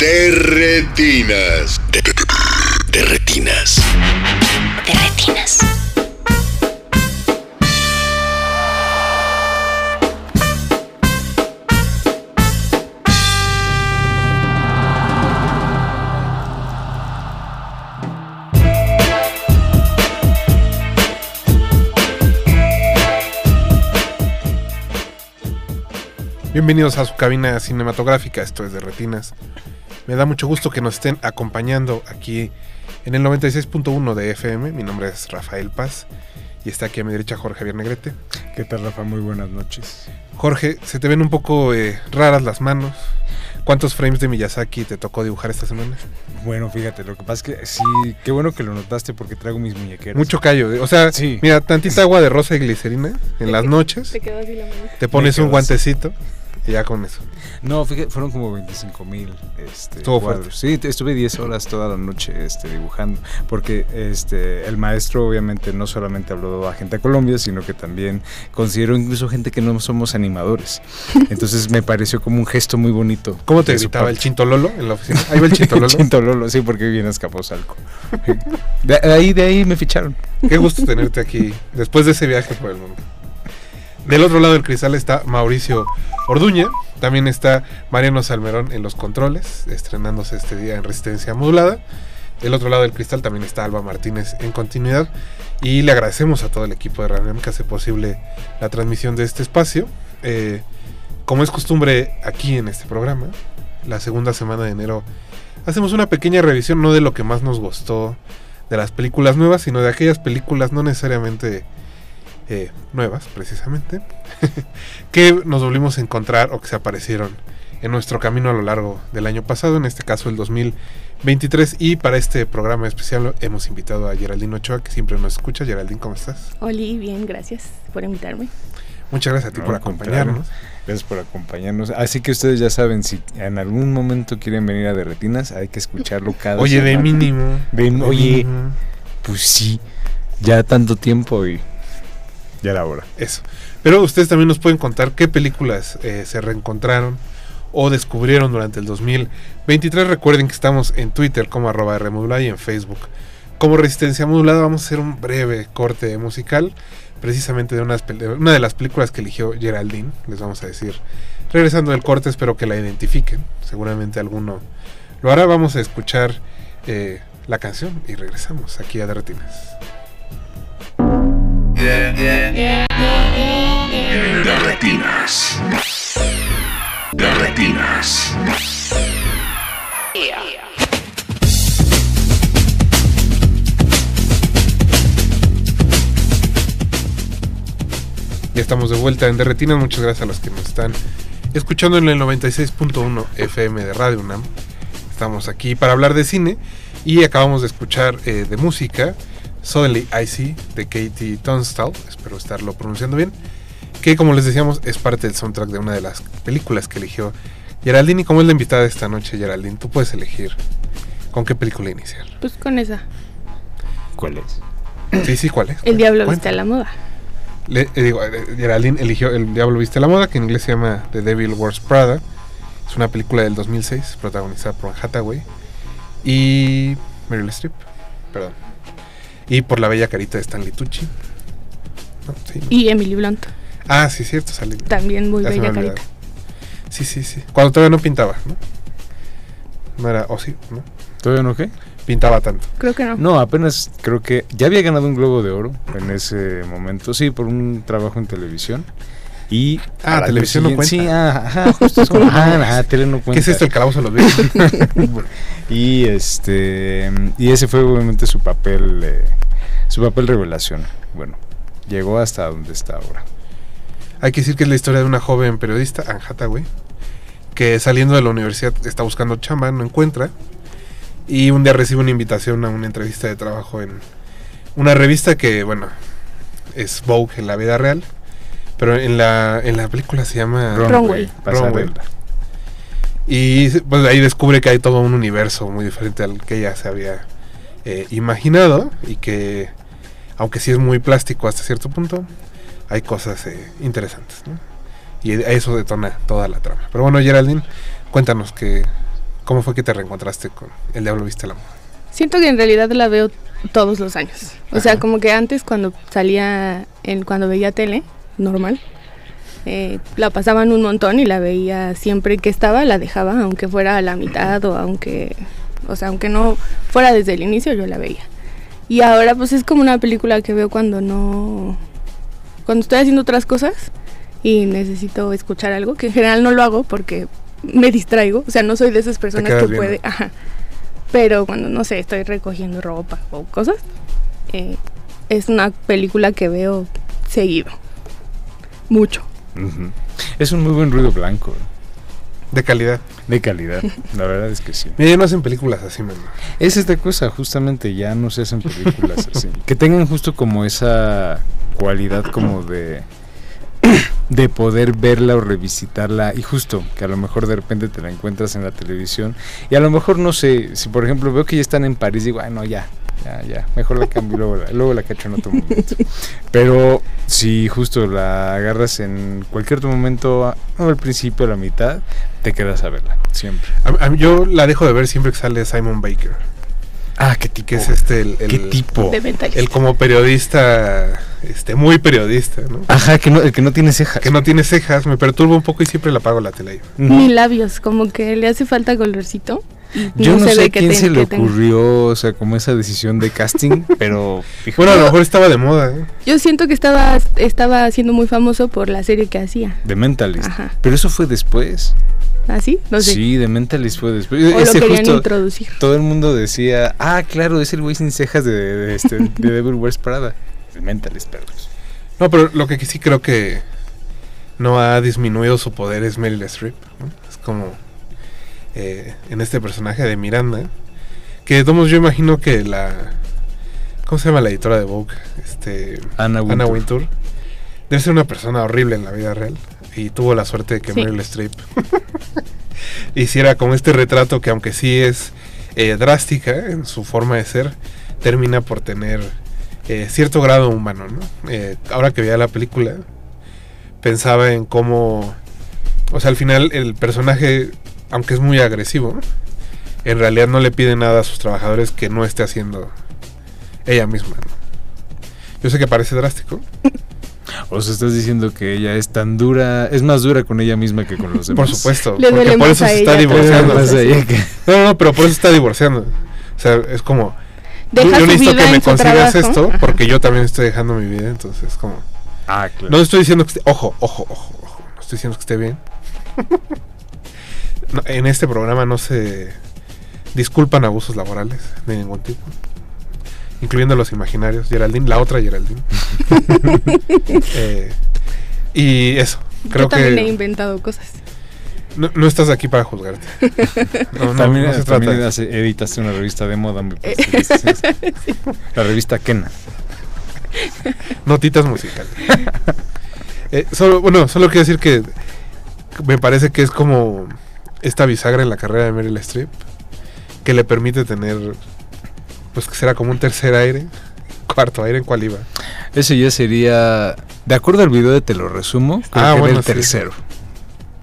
De retinas. De, de- de retinas. De retinas. Bienvenidos a su cabina cinematográfica, esto es de Retinas. Me da mucho gusto que nos estén acompañando aquí en el 96.1 de FM. Mi nombre es Rafael Paz y está aquí a mi derecha Jorge Javier Negrete. ¿Qué tal, Rafa? Muy buenas noches. Jorge, se te ven un poco eh, raras las manos. ¿Cuántos frames de Miyazaki te tocó dibujar esta semana? Bueno, fíjate, lo que pasa es que sí, qué bueno que lo notaste porque traigo mis muñequeras. Mucho callo. eh. O sea, Sí. mira, tantita agua de rosa y glicerina en las noches. Te quedó así la mano. Te pones un así. Ya con eso. No, fíjate, fueron como 25 mil este, Estuvo cuadros. Sí, estuve 10 horas toda la noche este, dibujando porque este, el maestro obviamente no solamente habló a gente de Colombia, sino que también consideró incluso gente que no somos animadores. Entonces me pareció como un gesto muy bonito. ¿Cómo te gritaba el parte. Chinto Lolo en la oficina? Ahí va el Chinto Lolo. Chinto Lolo, sí, porque viene a Escaposalco. De ahí, de ahí me ficharon. Qué gusto tenerte aquí después de ese viaje por el mundo. Del otro lado del cristal está Mauricio Orduña, también está Mariano Salmerón en los controles, estrenándose este día en Resistencia Modulada. Del otro lado del cristal también está Alba Martínez en continuidad y le agradecemos a todo el equipo de Radio que hace posible la transmisión de este espacio. Eh, como es costumbre aquí en este programa, la segunda semana de enero hacemos una pequeña revisión no de lo que más nos gustó de las películas nuevas, sino de aquellas películas no necesariamente eh, nuevas, precisamente, que nos volvimos a encontrar o que se aparecieron en nuestro camino a lo largo del año pasado, en este caso el 2023. Y para este programa especial hemos invitado a Geraldine Ochoa, que siempre nos escucha. Geraldine, ¿cómo estás? Oli, bien, gracias por invitarme. Muchas gracias a ti No, por acompañarnos. Gracias por acompañarnos. Así que ustedes ya saben, si en algún momento quieren venir a Derretinas, hay que escucharlo cada Oye, de semana. mínimo. De- de oye. mínimo. Pues sí, ya tanto tiempo y ya era hora. Eso. Pero ustedes también nos pueden contar qué películas eh, se reencontraron o descubrieron durante el 2023. Recuerden que estamos en Twitter como arroba y en Facebook como Resistencia Modulada. Vamos a hacer un breve corte musical precisamente de, una de las películas que eligió Geraldine. Les vamos a decir. Regresando del corte, espero que la identifiquen. Seguramente alguno lo hará. Vamos a escuchar eh, la canción y regresamos aquí a De Retinas. De retinas. Retinas. Ya estamos de vuelta en Derretinas. Muchas gracias a los que nos están escuchando en el 96.1 FM de Radio UNAM. Estamos aquí para hablar de cine y acabamos de escuchar eh, de música Suddenly I See de Katie Tunstall. Espero estarlo pronunciando bien. Que como les decíamos es parte del soundtrack de una de las películas que eligió Geraldine. Y como es la invitada de esta noche, Geraldine, tú puedes elegir con qué película iniciar. Pues con esa. ¿Cuál es? Sí, sí, ¿cuál es? El diablo viste a la moda. Le, eh, digo, eh, Geraldine eligió El Diablo Viste a la Moda, que en inglés se llama The Devil Wears Prada. Es una película del 2006, protagonizada por Hathaway y Meryl Streep. Perdón. Y por la bella carita de Stanley Tucci. No, sí, no. Y Emily Blunt. Ah, sí, cierto, sale. También muy Ya bella carita. Sí, sí, sí. Cuando todavía no pintaba, ¿no? No era, o sí, ¿no? ¿Todavía no qué? Pintaba tanto. Creo que no. No, apenas creo que ya había ganado un Globo de Oro en ese momento, sí, por un trabajo en televisión. Y Ah, televisión no cuenta. Sí, ah, ajá, justo es como, ajá, ajá, tele no cuenta. ¿Qué es esto? El calabozo de los. Y este y ese fue obviamente su papel eh, su papel revelación. Bueno, llegó hasta donde está ahora. Hay que decir que es la historia de una joven periodista, Anne Hathaway, que saliendo de la universidad está buscando chamba, no encuentra. Y un día recibe una invitación a una entrevista de trabajo en una revista que, bueno, es Vogue en la vida real. Pero en la, en la película se llama... Runway. pasarela. Y pues ahí descubre que hay todo un universo muy diferente al que ella se había eh, imaginado y que, aunque sí es muy plástico hasta cierto punto, hay cosas eh, interesantes. ¿no? Y eso detona toda la trama. Pero bueno, Geraldine, cuéntanos que, cómo fue que te reencontraste con El Diablo Viste la Moda. Siento que en realidad la veo todos los años. O sea, como que antes cuando salía, en, cuando veía tele, normal, eh, la pasaban un montón y la veía siempre que estaba, la dejaba, aunque fuera a la mitad o aunque, o sea, aunque no fuera desde el inicio, yo la veía. Y ahora pues es como una película que veo cuando no, cuando estoy haciendo otras cosas y necesito escuchar algo, que en general no lo hago porque me distraigo, o sea, no soy de esas personas que viendo. puede, ajá. Pero cuando, no sé, estoy recogiendo ropa o cosas, eh, es una película que veo seguido. Mucho. Es un muy buen ruido blanco, De calidad. de calidad. La verdad es que sí. Mira, ya no hacen películas así, man. Es esta cosa, justamente ya no se hacen películas así. Que tengan justo como esa cualidad como de de poder verla o revisitarla y justo que a lo mejor de repente te la encuentras en la televisión y a lo mejor no sé, si por ejemplo veo que ya están en París digo, ay no, ya, ya, ya, mejor la cambio luego la, luego la cacho en otro momento. Pero si justo la agarras en cualquier otro momento, al principio, a la mitad, te quedas a verla, siempre. A- a yo la dejo de ver siempre que sale Simon Baker. Ah, qué tipo. Que es este, el, el- ¿Qué tipo? El como periodista, este, muy periodista, ¿no? Ajá, que no, el que no tiene cejas. Que no tiene cejas, me perturba un poco y siempre la apago la tele. Ni labios, como que le hace falta colorcito. Yo no, se sé quién se le ocurrió, o sea, como esa decisión de casting, pero fíjate, Bueno, a lo mejor estaba de moda, ¿eh? Yo siento que estaba, estaba siendo muy famoso por la serie que hacía. de Mentalist. Ajá. Pero eso fue después. ¿Así? No sé. Sí, de Mentalist fue después. o lo querían justo, introducir. todo el mundo decía, ah, claro, es el güey sin cejas de, de, este, de Devil Wears Prada. El Mentalist, perdón. No, pero lo que sí creo que no ha disminuido su poder es Meryl Streep. ¿no? Es como eh, en este personaje de Miranda, que de todos modos yo imagino que la... ¿Cómo se llama la editora de Vogue? Este, Anna Wintour. Anna Wintour. Debe ser una persona horrible en la vida real. Y tuvo la suerte de que Sí. Meryl Streep hiciera como este retrato que aunque sí es eh, drástica en su forma de ser, termina por tener eh, cierto grado humano. ¿no? Eh, ahora que veía la película, pensaba en cómo, o sea, al final el personaje, aunque es muy agresivo, en realidad no le pide nada a sus trabajadores que no esté haciendo ella misma. ¿no? Yo sé que parece drástico, O sea, estás diciendo que ella es tan dura, es más dura con ella misma que con los demás. por supuesto, Le porque por eso se está divorciando. que- No, no, pero por eso se está divorciando. O sea, es como, Deja yo su necesito que me consigas esto porque yo también estoy dejando mi vida, entonces como... Ah, claro. No estoy diciendo que esté, ojo, ojo, ojo, ojo, no estoy diciendo que esté bien. No, en este programa no se disculpan abusos laborales de ningún tipo. Incluyendo los imaginarios. Geraldine, la otra Geraldine. Eh, y eso. Creo Yo también he inventado cosas. no, no estás aquí para juzgarte. No, no, también no se trata también editaste una revista de moda, me Eh. La revista Kena. Notitas musicales. Eh, solo, bueno, solo quiero decir que me parece que es como esta bisagra en la carrera de Meryl Streep que le permite tener, pues que será como un tercer aire, cuarto aire en cual iba. Ese ya sería, de acuerdo al video de Te lo resumo, creo Ah, que bueno, era el sí. tercero.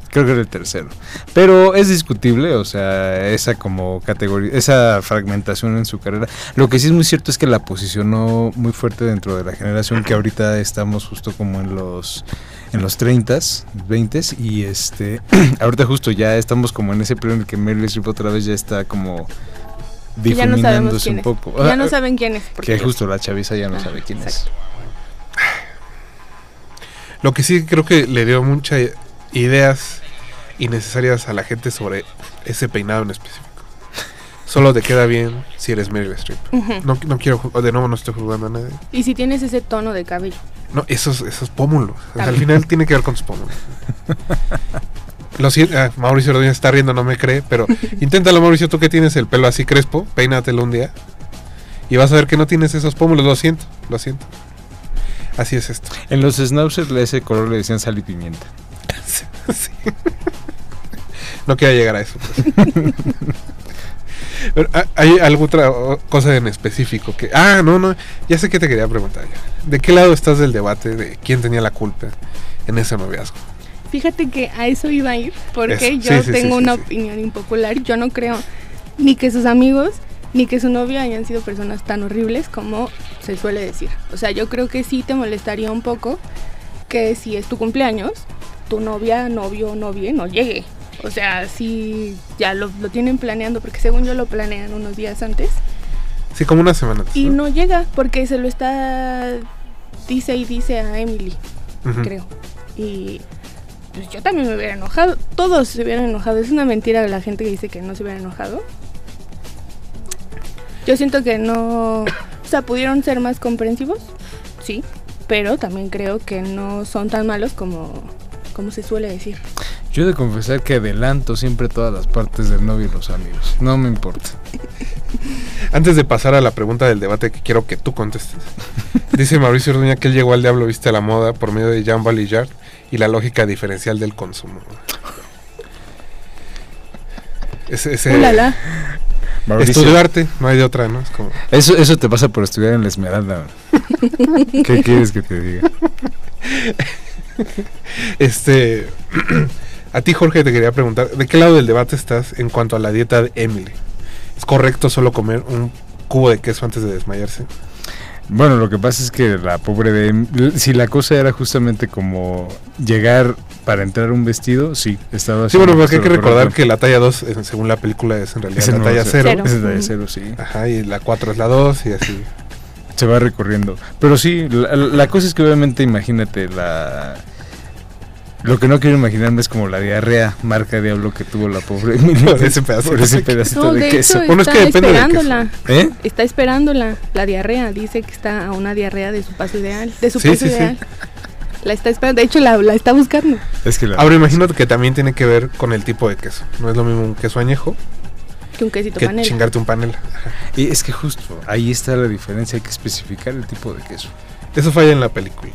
Creo que era el tercero. Pero es discutible, o sea, esa como categoría, esa fragmentación en su carrera. Lo que sí es muy cierto es que la posicionó muy fuerte dentro de la generación que ahorita estamos justo como en los en los 30s, 20s y este ahorita justo ya estamos como en ese periodo en el que Meryl Streep otra vez ya está como no difuminándose un es. poco. Ya Ah, no saben quién es. porque que justo la chaviza ya no Ah, sabe quién exacto. Lo que sí creo que le dio muchas ideas innecesarias a la gente sobre ese peinado en específico. Solo te queda bien si eres Meryl Streep. No, no quiero, de nuevo no estoy jugando a nadie. Y si tienes ese tono de cabello. No, esos, esos pómulos. O sea, al final tiene que ver con tus pómulos. Lo siento, ah, Mauricio Ordóñez está riendo, no me cree, pero inténtalo, Mauricio, tú que tienes el pelo así crespo, peínatelo un día y vas a ver que no tienes esos pómulos, lo siento, lo siento. Así es esto. En los schnauzers de ese color le decían sal y pimienta. Sí. No quiero llegar a eso. pues. Pero, ah, ¿Hay alguna otra o- cosa en específico que... Ah, no, no, ya sé que te quería preguntar. ¿De qué lado estás del debate de quién tenía la culpa en ese noviazgo? Fíjate que a eso iba a ir, porque Eso, yo sí, sí, tengo sí, una opinión impopular. Yo no creo ni que sus amigos ni que su novia hayan sido personas tan horribles como se suele decir. O sea, yo creo que sí te molestaría un poco que si es tu cumpleaños, tu novia, novio, novia no llegue. O sea, si ya lo, lo tienen planeando, porque según yo lo planean unos días antes, Sí, como una semana antes. y ¿no? no llega porque se lo está, dice y dice a Emily creo. Y pues yo también me hubiera enojado. Todos se hubieran enojado. Es una mentira de la gente que dice que no se hubiera enojado. Yo siento que no... O sea, pudieron ser más comprensivos, sí, pero también creo que no son tan malos como, como se suele decir. Yo he de confesar que adelanto siempre todas las partes del novio y los amigos. No me importa. Antes de pasar a la pregunta del debate que quiero que tú contestes. Dice Mauricio Orduña que él llegó al diablo viste a la moda por medio de Jean Valillard y la lógica diferencial del consumo. Ese, ese Ulala. Mauricio, estudio arte, no hay de otra, ¿no? Es como, eso, eso te pasa por estudiar en la Esmeralda. ¿Qué quieres que te diga? este, a ti Jorge te quería preguntar, ¿de qué lado del debate estás en cuanto a la dieta de Emily? ¿Es correcto solo comer un cubo de queso antes de desmayarse? Bueno, lo que pasa es que la pobre de... Si la cosa era justamente como llegar para entrar un vestido, sí, estaba Sí, bueno, porque hay que recordar correcto. que la talla 2, eh, según la película, es en realidad Es la talla cero. 0. Es la Ujú. cero, sí. Ajá, y la 4 es la 2 y así. Se va recorriendo. Pero sí, la, la cosa es que obviamente imagínate la... Lo que no quiero imaginarme es como la diarrea marca diablo que tuvo la pobre Emily. Por ese pedacito Por ese de queso. pedacito No, de, de queso. hecho Bueno, es está que depende del queso. esperándola. ¿Eh? Está esperándola, la diarrea. Dice que está a una diarrea de su paso ideal. De su Sí, paso sí, sí. ideal. La está esperando. De hecho, la, la está buscando. Es que la... Ahora imagino que también tiene que ver con el tipo de queso. No es lo mismo un queso añejo Que un quesito que panela. chingarte un panela. Ajá. Y es que justo ahí está la diferencia, hay que especificar el tipo de queso. Eso falla en la película.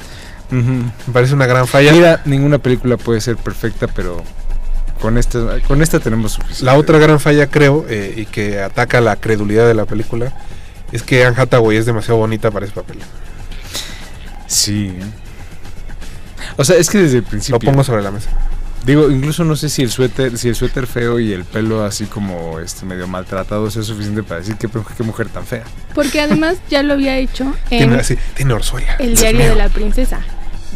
Me parece una gran falla. Mira, ninguna película puede ser perfecta, pero con esta, con esta tenemos suficiente. La otra gran falla, creo, eh, y que ataca la credulidad de la película, es que Anne Hathaway es demasiado bonita para ese papel. Sí. O sea, es que desde el principio. Lo pongo sobre la mesa. Digo, incluso no sé si el suéter, si el suéter feo y el pelo así como este medio maltratado sea suficiente para decir que qué mujer tan fea. Porque además ya lo había hecho en Tiene, así, tiene orzuela. el diario de la princesa.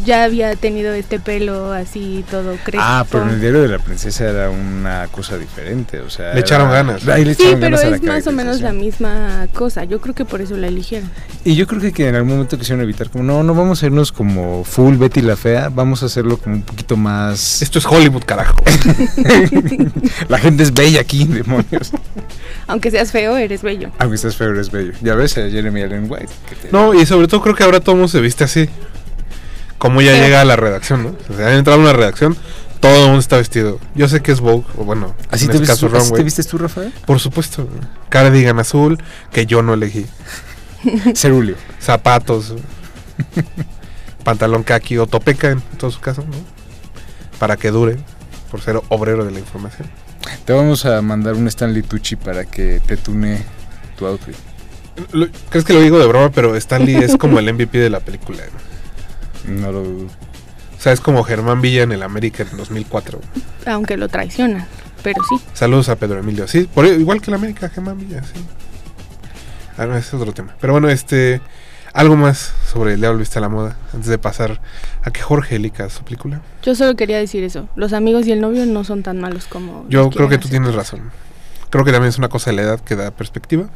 Ya había tenido este pelo así todo crespo. Ah, pero en el diario de la princesa era una cosa diferente, o sea. Le echaron ganas. Ahí le Sí, echaron pero ganas es más o menos la misma cosa. Yo creo que por eso la eligieron. Y yo creo que, que en algún momento quisieron evitar como, no, no vamos a irnos como full Betty la fea, vamos a hacerlo como un poquito más... Esto es Hollywood, carajo. la gente es bella aquí, demonios. Aunque seas feo, eres bello. Aunque estés feo, eres bello. Ya ves a Jeremy Allen White. que te- No, y sobre todo creo que ahora todo el mundo se viste así. Como ya llega a la redacción, ¿no? O sea, han entrado a una redacción, todo el mundo está vestido. Yo sé que es Vogue, o bueno, ¿Así en te, este vistes, caso tú- así te vistes tú, Rafael? Por supuesto. Cardigan azul, que yo no elegí. Cerulio. Zapatos. pantalón kaki o topeca en todo su caso, ¿no? Para que dure, por ser obrero de la información. Te vamos a mandar un Stanley Tucci para que te tune tu outfit. Lo- ¿Crees que lo digo de broma? Pero Stanley es como el MVP de la película. ¿no? No lo dudo. O sea, es como Germán Villa en el América en 2004. Aunque lo traicionan. Pero sí. Saludos a Pedro Emilio. Sí, por, igual que el América, Germán Villa, sí. Ah, no, ese es otro tema. Pero bueno, este. Algo más sobre el Diablo Viste a la Moda. Antes de pasar a que Jorge elija su película. Yo solo quería decir eso. Los amigos y el novio no son tan malos como. Yo creo que tú tienes razón. Creo que también es una cosa de la edad que da perspectiva.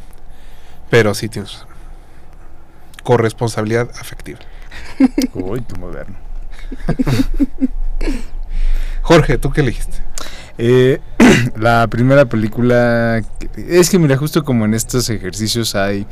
Pero sí tienes razón. Corresponsabilidad afectiva. Uy, tu moderno. Jorge, ¿tú qué elegiste? Eh, la primera película. Es que mira, justo como en estos ejercicios hay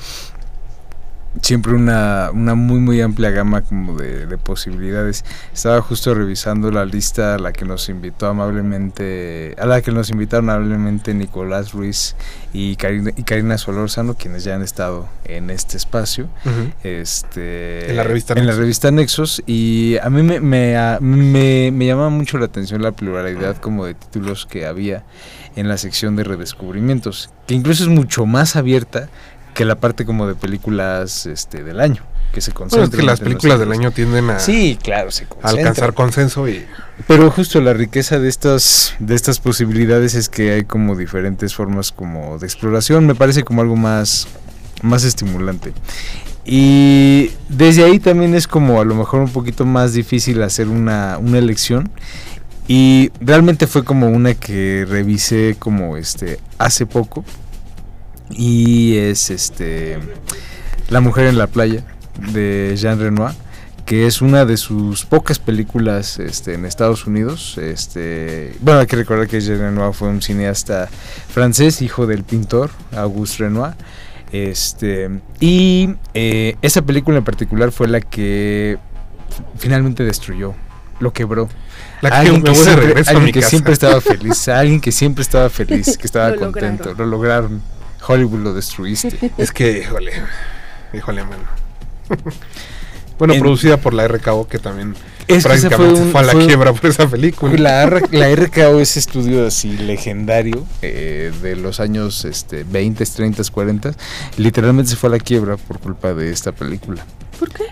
siempre una, una muy muy amplia gama como de, de posibilidades. Estaba justo revisando la lista a la que nos invitó amablemente, a la que nos invitaron amablemente Nicolás Ruiz y Karina, y Karina Solórzano, quienes ya han estado en este espacio. Este, En la revista en la Nexos. revista Nexos y a mí me, me, me, me llama mucho la atención la pluralidad como de títulos que había en la sección de redescubrimientos, que incluso es mucho más abierta que la parte como de películas este del año, que se Bueno, es que las películas del año tienden a, Sí, claro, se alcanzar consenso y Pero justo la riqueza de estas, de estas posibilidades es que hay como diferentes formas como de exploración, me parece como algo más, más estimulante. Y desde ahí también es como a lo mejor un poquito más difícil hacer una, una elección. Y realmente fue como una que revisé como este hace poco. Y es este La mujer en la playa de Jean Renoir que es una de sus pocas películas este, en Estados Unidos. Este, bueno, hay que recordar que Jean Renoir fue un cineasta francés, hijo del pintor Auguste Renoir. Este, y eh, esa película en particular fue la que finalmente destruyó, lo quebró. la que Alguien que, siempre, alguien mi que casa. siempre estaba feliz, alguien que siempre estaba feliz, que estaba Lo contento, lograron. lo lograron. Hollywood lo destruiste. Es que, híjole, híjole, mano. bueno, En- producida por la RKO, que también Es que ese prácticamente un- fue a la fue- quiebra por esa película. La, R- la RKO es estudio así legendario eh, de los años este, 20, 30, 40. Literalmente se fue a la quiebra por culpa de esta película. ¿Por qué?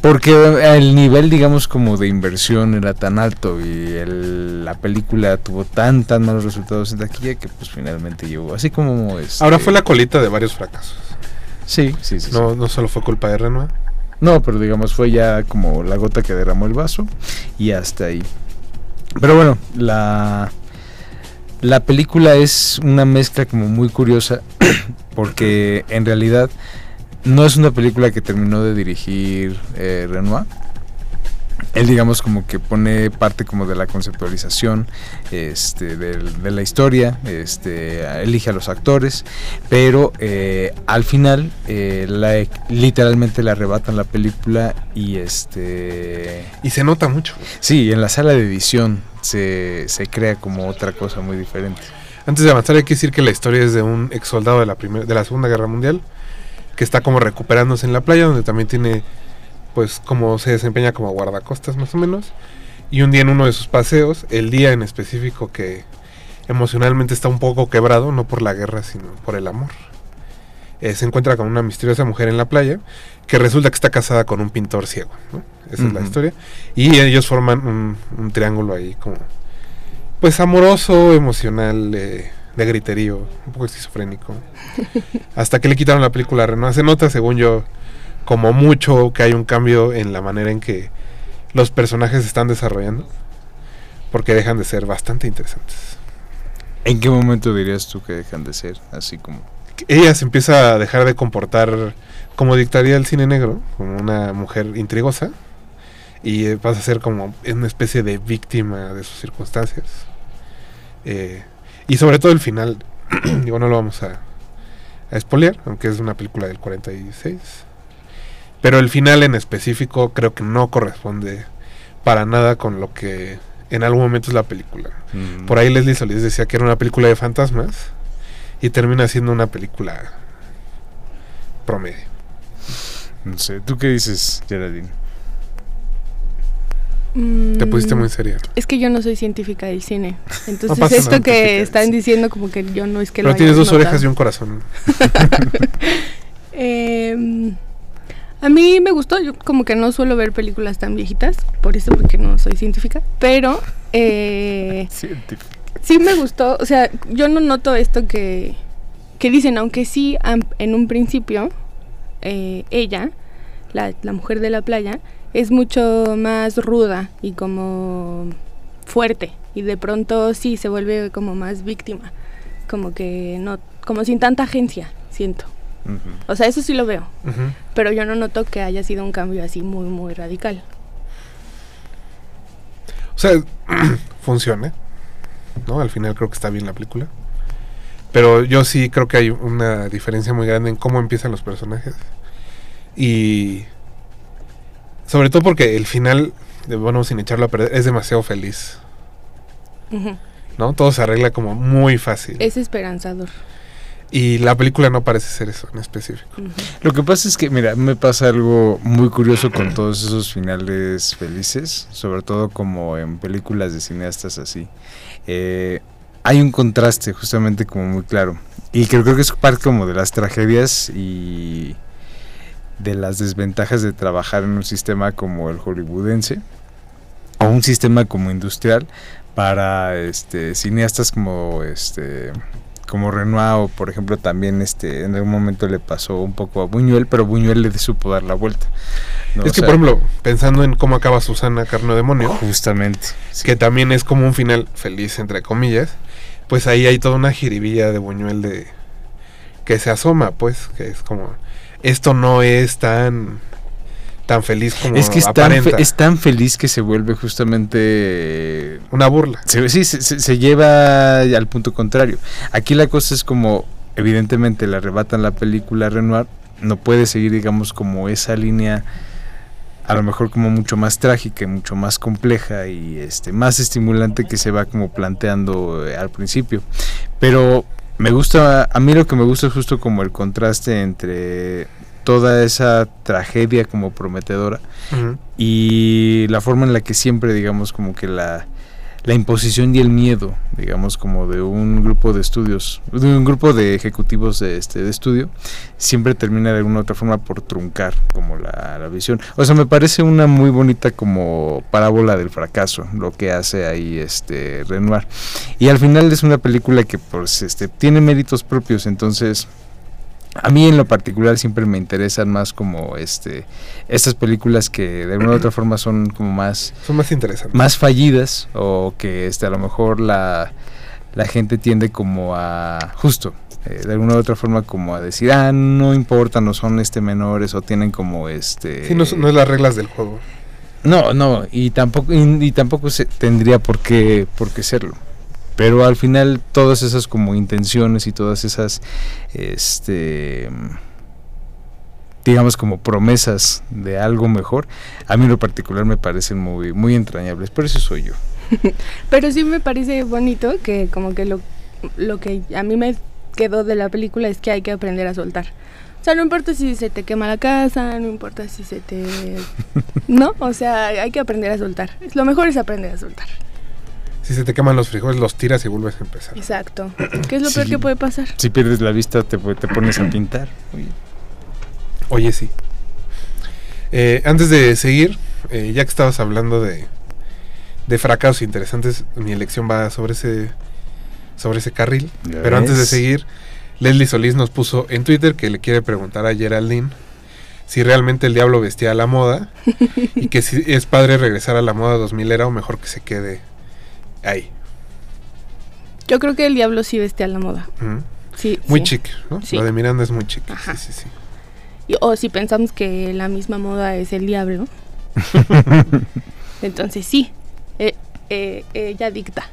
Porque el nivel, digamos, como de inversión era tan alto y el- la película tuvo tan, tan malos resultados en taquilla que pues finalmente llegó. Así como... este, Ahora fue la colita de varios fracasos. Sí, sí, sí. sí. No, no solo fue culpa de Renoir. No, pero digamos fue ya como la gota que derramó el vaso y hasta ahí. Pero bueno, la la película es una mezcla como muy curiosa porque en realidad no es una película que terminó de dirigir eh, Renoir. Él digamos como que pone parte como de la conceptualización este, del- de, la historia, este, elige a los actores, pero eh, al final eh, la- literalmente le arrebatan la película y este Y se nota mucho. sí, en la sala de edición se, se crea como otra cosa muy diferente. Antes de avanzar hay que decir que la historia es de un ex soldado de la, primer- de la Segunda Guerra Mundial que está como recuperándose en la playa donde también tiene pues como se desempeña como guardacostas más o menos y un día en uno de sus paseos, el día en específico que emocionalmente está un poco quebrado, no por la guerra sino por el amor. eh, se encuentra con una misteriosa mujer en la playa que resulta que está casada con un pintor ciego, ¿no? Esa es la historia. Y ellos forman un, un triángulo ahí como pues amoroso, emocional, eh, de griterío, un poco esquizofrénico. Hasta que le quitaron la película a Renoir. Se nota, según yo, como mucho que hay un cambio en la manera en que los personajes se están desarrollando. Porque dejan de ser bastante interesantes. ¿En qué momento dirías tú que dejan de ser así como Ella se empieza a dejar de comportar como dictaría el cine negro, como una mujer intrigosa. Y eh, pasa a ser como una especie de víctima de sus circunstancias. Eh, y sobre todo el final, digo, no lo vamos a, a espolear, aunque es una película del 46. Pero el final en específico creo que no corresponde para nada con lo que en algún momento es la película. mm, Por ahí Leslie Solís decía que era una película de fantasmas y termina siendo una película promedio. no sé, ¿tú qué dices, Geraldine? Te pusiste Mm, muy seria. Es que yo no soy científica del cine. Entonces, esto nada, que científica están diciendo, como que yo no es que Pero lo tienes dos orejas y un corazón. Em, a mí me gustó, yo como que no suelo ver películas tan viejitas, por eso porque no soy científica, pero eh, Científico. sí me gustó, o sea, yo no noto esto que, que dicen, aunque sí en un principio eh, ella, la, la mujer de la playa, es mucho más ruda y como fuerte y de pronto sí se vuelve como más víctima, como que no, como sin tanta agencia, siento. O sea, eso sí lo veo, pero yo no noto que haya sido un cambio así muy, muy radical. O sea, funciona. ¿No? Al final creo que está bien la película. Pero yo sí creo que hay una diferencia muy grande en cómo empiezan los personajes. Y sobre todo porque el final, de bueno, sin echarlo a perder, es demasiado feliz. ¿No? Todo se arregla como muy fácil. Es esperanzador. Y la película no parece ser eso en específico. Lo que pasa es que, mira, me pasa algo muy curioso con todos esos finales felices, sobre todo como en películas de cineastas así. Eh, hay un contraste justamente como muy claro. Y creo, creo que es parte como de las tragedias y de las desventajas de trabajar en un sistema como el hollywoodense o un sistema como industrial para este cineastas como este como Renoir o por ejemplo también este en algún momento le pasó un poco a Buñuel pero Buñuel le supo dar la vuelta ¿no? es O que, sea, por ejemplo, pensando en cómo acaba Susana Carno Demonio, justamente sí. que también es como un final feliz, entre comillas, pues ahí hay toda una jiribilla de Buñuel de que se asoma, pues, que es como esto no es tan tan feliz como es que es tan, fe- es tan feliz que se vuelve justamente una burla. Se, sí, se, lleva al punto contrario. Aquí la cosa es como, evidentemente le arrebatan la película a Renoir, no puede seguir, digamos, como esa línea, a lo mejor como mucho más trágica, y mucho más compleja y este más estimulante que se va como planteando eh, al principio. Pero me gusta, a mí lo que me gusta es justo como el contraste entre toda esa tragedia como prometedora y la forma en la que siempre, digamos, como que la, la imposición y el miedo, digamos, como de un grupo de estudios, de un grupo de ejecutivos de, este, de estudio, siempre termina de alguna u otra forma por truncar como la, la visión. O sea, me parece una muy bonita como parábola del fracaso, lo que hace ahí este Renoir. Y al final es una película que pues este tiene méritos propios, entonces a mí en lo particular siempre me interesan más como este estas películas que de alguna u otra forma son como más Son más interesantes. más fallidas o que este a lo mejor la, la gente tiende como a justo eh, de alguna u otra forma como a decir ah no importa no son este menores o tienen como este Sí, no, es- no es las reglas del juego. no, no, y tampoco, y, y tampoco se tendría por qué, por qué serlo. Pero al final todas esas como intenciones y todas esas, este, digamos como promesas de algo mejor, a mí en lo particular me parecen muy, muy entrañables. Por eso soy yo. Pero sí me parece bonito que como que lo, lo que a mí me quedó de la película es que hay que aprender a soltar. O sea, no importa si se te quema la casa, no importa si se te... No, o sea, hay que aprender a soltar. Lo mejor es aprender a soltar. Si se te queman los frijoles, los tiras y vuelves a empezar. Exacto. ¿Qué es lo peor que puede pasar? Si pierdes la vista te, pones a pintar. Oye, Oye, sí. Eh, antes de seguir, eh, ya que estabas hablando de, de fracasos interesantes, mi elección va sobre ese, sobre ese carril. ¿Ya Pero antes de seguir, Leslie Solís nos puso en Twitter que le quiere preguntar a Geraldine si realmente el diablo vestía a la moda y que si es padre regresar a la moda 2000 era o mejor que se quede ahí. Yo creo que el diablo sí vestía a la moda. Sí. Muy sí. chic, ¿no? Sí. Lo de Miranda es muy chic. Ajá. Sí, sí, sí. Y- o si pensamos que la misma moda es el diablo, entonces sí, eh, eh, ella dicta.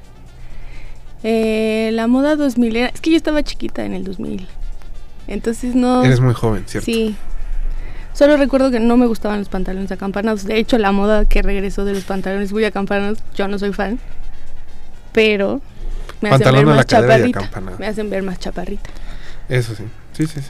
Eh, la moda 2000 era... Es que yo estaba chiquita en el 2000. Entonces no... Eres muy joven, ¿cierto? Sí. Solo recuerdo que no me gustaban los pantalones acampanados. De hecho, la moda que regresó de los pantalones muy acampanados, yo no soy fan. Pero me hacen ver más chaparrita. Me hacen ver más chaparrita. Eso sí. Sí, sí, sí.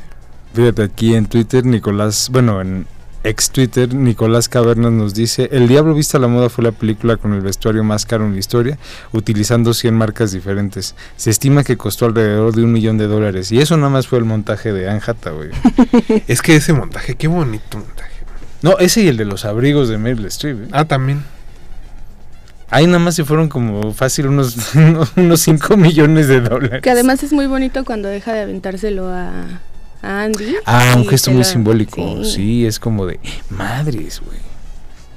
Fíjate, aquí en Twitter, Nicolás, bueno, en ex Twitter, Nicolás Cavernas nos dice, El Diablo Vista a la Moda fue la película con el vestuario más caro en la historia, utilizando 100 marcas diferentes. Se estima que costó alrededor de un millón de dólares. Y eso nada más fue el montaje de Anne Hathaway. Es que ese montaje, qué bonito montaje. No, ese y el de los abrigos de Meryl Streep. ¿eh? Ah, también. Ahí nada más se fueron como fácil unos, unos 5 millones de dólares. Que además es muy bonito cuando deja de aventárselo a, a Andy. Ah, un gesto muy la- simbólico. sí. Sí. es como de madres, güey.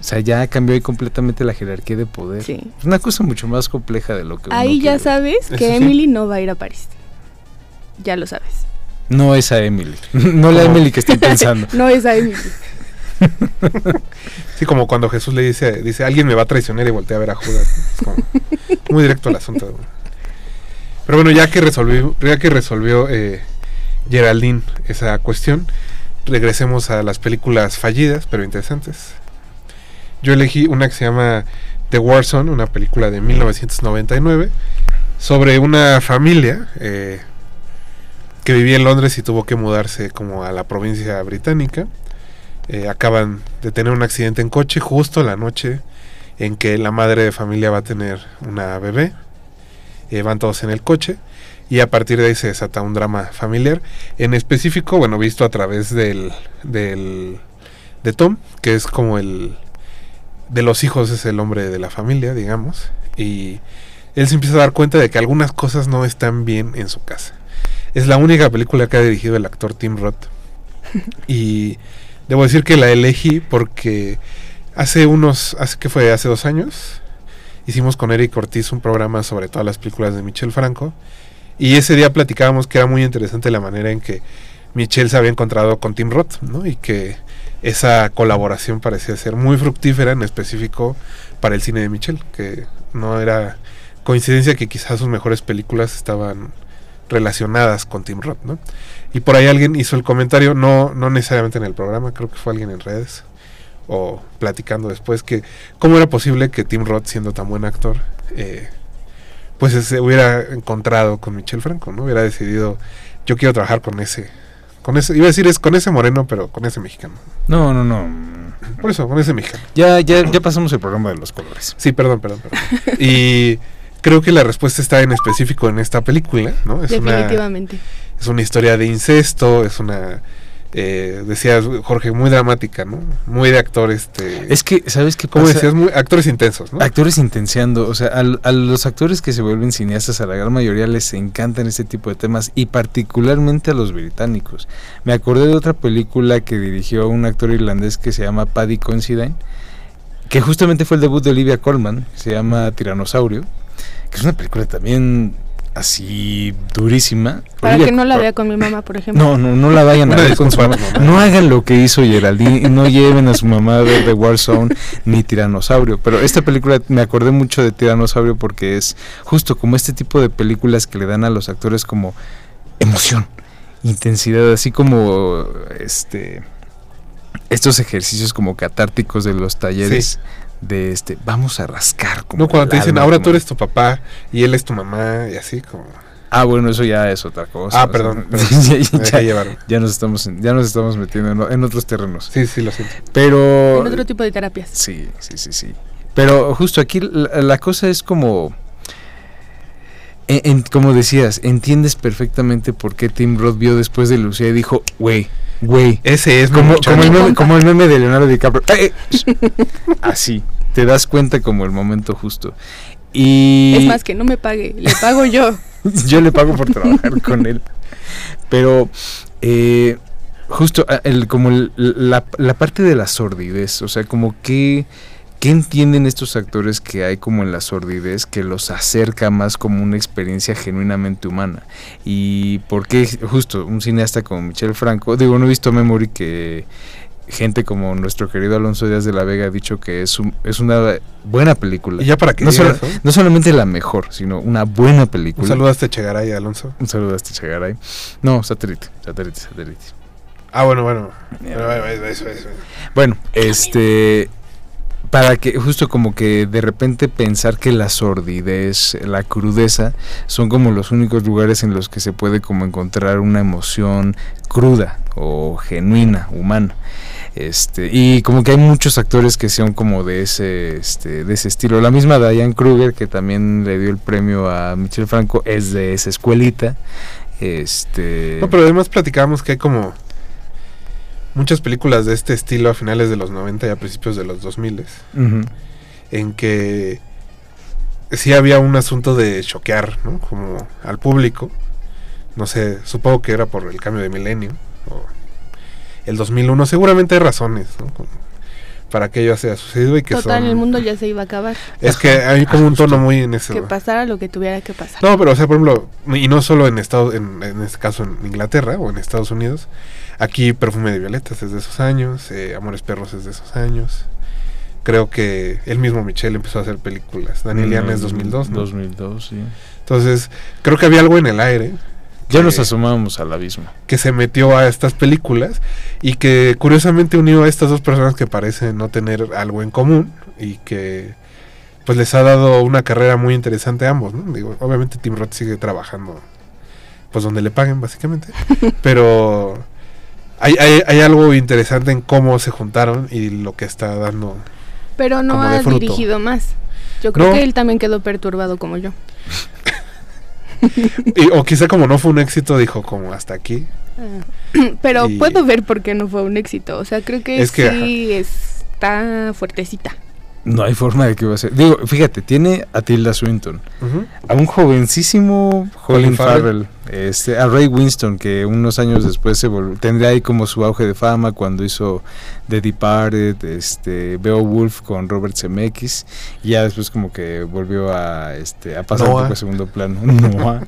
O sea, ya cambió ahí completamente la jerarquía de poder. Sí. Es una cosa mucho más compleja de lo que uno Ahí ya quiere. sabes Eso que sí. Emily no va a ir a París. Ya lo sabes. No es a Emily. No la ¿Cómo? Emily que estoy pensando. No es a Emily. Sí, como cuando Jesús le dice, dice, alguien me va a traicionar y voltea a ver a Judas. Es muy directo al asunto. Pero bueno, ya que resolvió, ya que resolvió eh, Geraldine esa cuestión, regresemos a las películas fallidas, pero interesantes. Yo elegí una que se llama The War Zone, una película de 1999, sobre una familia eh, que vivía en Londres y tuvo que mudarse como a la provincia británica. Eh, acaban de tener un accidente en coche justo la noche en que la madre de familia va a tener una bebé. Eh, van todos en el coche y a partir de ahí se desata un drama familiar. En específico, bueno, visto a través del, del de Tom, que es como el de los hijos es el hombre de la familia, digamos, y él se empieza a dar cuenta de que algunas cosas no están bien en su casa. Es la única película que ha dirigido el actor Tim Roth. Y debo decir que la elegí porque hace unos, hace que fue hace dos años, hicimos con Eric Ortiz un programa sobre todas las películas de Michel Franco. Y ese día platicábamos que era muy interesante la manera en que Michel se había encontrado con Tim Roth, ¿no? Y que esa colaboración parecía ser muy fructífera, en específico para el cine de Michel, que no era coincidencia que quizás sus mejores películas estaban relacionadas con Tim Roth, ¿no? Y por ahí alguien hizo el comentario, no, no necesariamente en el programa, creo que fue alguien en redes, o platicando después, que cómo era posible que Tim Roth, siendo tan buen actor, eh, pues se hubiera encontrado con Michel Franco, ¿no? Hubiera decidido, yo quiero trabajar con ese, con ese, iba a decir es con ese moreno, pero con ese mexicano. No, no, no. Por eso, con ese mexicano. Ya, ya, ya pasamos el programa de los colores. Sí, perdón, perdón, perdón. y creo que la respuesta está en específico en esta película, ¿no? Es una, Definitivamente. es una historia de incesto, es una eh, decías Jorge, muy dramática, ¿no? Muy de actor, este... Es que, ¿sabes qué ¿Cómo pasa? decías? Muy, actores intensos, ¿no? Actores intenseando, o sea, al- a, los actores que se vuelven cineastas, a la gran mayoría les encantan este tipo de temas y particularmente a los británicos. Me acordé de otra película que dirigió un actor irlandés que se llama Paddy Considine, que justamente fue el debut de Olivia Colman, se llama Tiranosaurio, que es una película también así durísima. Para que no la vea con mi mamá, por ejemplo. no, no, no la vayan a ver con su mamá. No hagan lo que hizo Geraldine y no lleven a su mamá a ver The Warzone ni Tiranosaurio. Pero esta película me acordé mucho de Tiranosaurio porque es justo como este tipo de películas que le dan a los actores como emoción, intensidad, así como este estos ejercicios como catárticos de los talleres de este vamos a rascar como no, cuando te dicen, alma, ahora como- tú eres tu papá y él es tu mamá y así como... Ah, bueno, eso ya es otra cosa. Ah, o sea, perdón, ya, nos estamos en- ya nos estamos metiendo en, en otros terrenos. Sí, sí, lo siento. Pero En otro tipo de terapias. Sí, sí, sí, sí. Pero justo aquí la, la cosa es como... en- en- como decías, entiendes perfectamente por qué Tim Roth vio después de Lucía y dijo, güey, güey. Ese es Como, como, el meme, como el meme de Leonardo DiCaprio. ¡Eh! Así, te das cuenta como el momento justo. Y Es más, que no me pague, le pago yo. yo le pago por trabajar con él. Pero eh, justo ah, el, como el- la, la parte de la sordidez, o sea, como que... ¿Qué entienden estos actores que hay como en la sordidez que los acerca más como una experiencia genuinamente humana? Y por qué justo un cineasta como Michel Franco, digo, no he visto Memory que gente como nuestro querido Alonso Díaz de la Vega ha dicho que es, un- es una buena película. Y ya para que no, solo- ¿no? solamente la mejor, sino una buena película. Un saludo a este Chegaray, Alonso. Un saludo a este Chegaray. No, satélite, satélite, satélite. Ah, bueno, bueno. Bueno, eso, eso. Bueno, este. Para que justo como que de repente pensar que la sordidez, la crudeza, son como los únicos lugares en los que se puede como encontrar una emoción cruda o genuina, humana. Este, y como que hay muchos actores que son como de ese, este, de ese estilo. La misma Diane Kruger, que también le dio el premio a Michel Franco, es de esa escuelita. Este. No, pero además platicábamos que hay como muchas películas de este estilo a finales de los 90 y a principios de los 2000 Ujú. en que sí había un asunto de choquear, ¿no? Como al público. No sé, supongo que era por el cambio de milenio o el 2001. Seguramente hay razones, ¿no? Como para que ello haya sucedido y que Total, son... el mundo ya se iba a acabar. Es que hay como un tono muy en ese... Que pasara lo que tuviera que pasar. No, pero o sea, por ejemplo, y no solo en Estados, en, en este caso en Inglaterra o en Estados Unidos, aquí Perfume de Violetas es de esos años, eh, Amores Perros es de esos años, creo que el mismo Michel empezó a hacer películas. Daniel Liana es 2002, ¿no? 2002, sí. Entonces, creo que había algo en el aire Ya que- nos asomábamos al abismo. que se metió a estas películas y que curiosamente unió a estas dos personas que parecen no tener algo en común y que pues les ha dado una carrera muy interesante a ambos, ¿no? Digo, obviamente Tim Roth sigue trabajando pues donde le paguen básicamente, pero hay, hay, hay algo interesante en cómo se juntaron y lo que está dando. Pero no ha dirigido más. Yo creo No. que él también quedó perturbado como yo. y- o quizá como no fue un éxito, dijo como hasta aquí. Pero Y- puedo ver por qué no fue un éxito. O sea, creo que, Es que, sí está fuertecita. No hay forma de que va a ser. Digo, fíjate, tiene a Tilda Swinton, a un jovencísimo Colin Colin Farrell. Farrell, este, a Ray Winston, que unos años después se tendría ahí como su auge de fama cuando hizo The Departed, este, Beowulf con Robert Zemeckis, y ya después como que volvió a, este, a pasar Noah. un poco a segundo plano. Noah.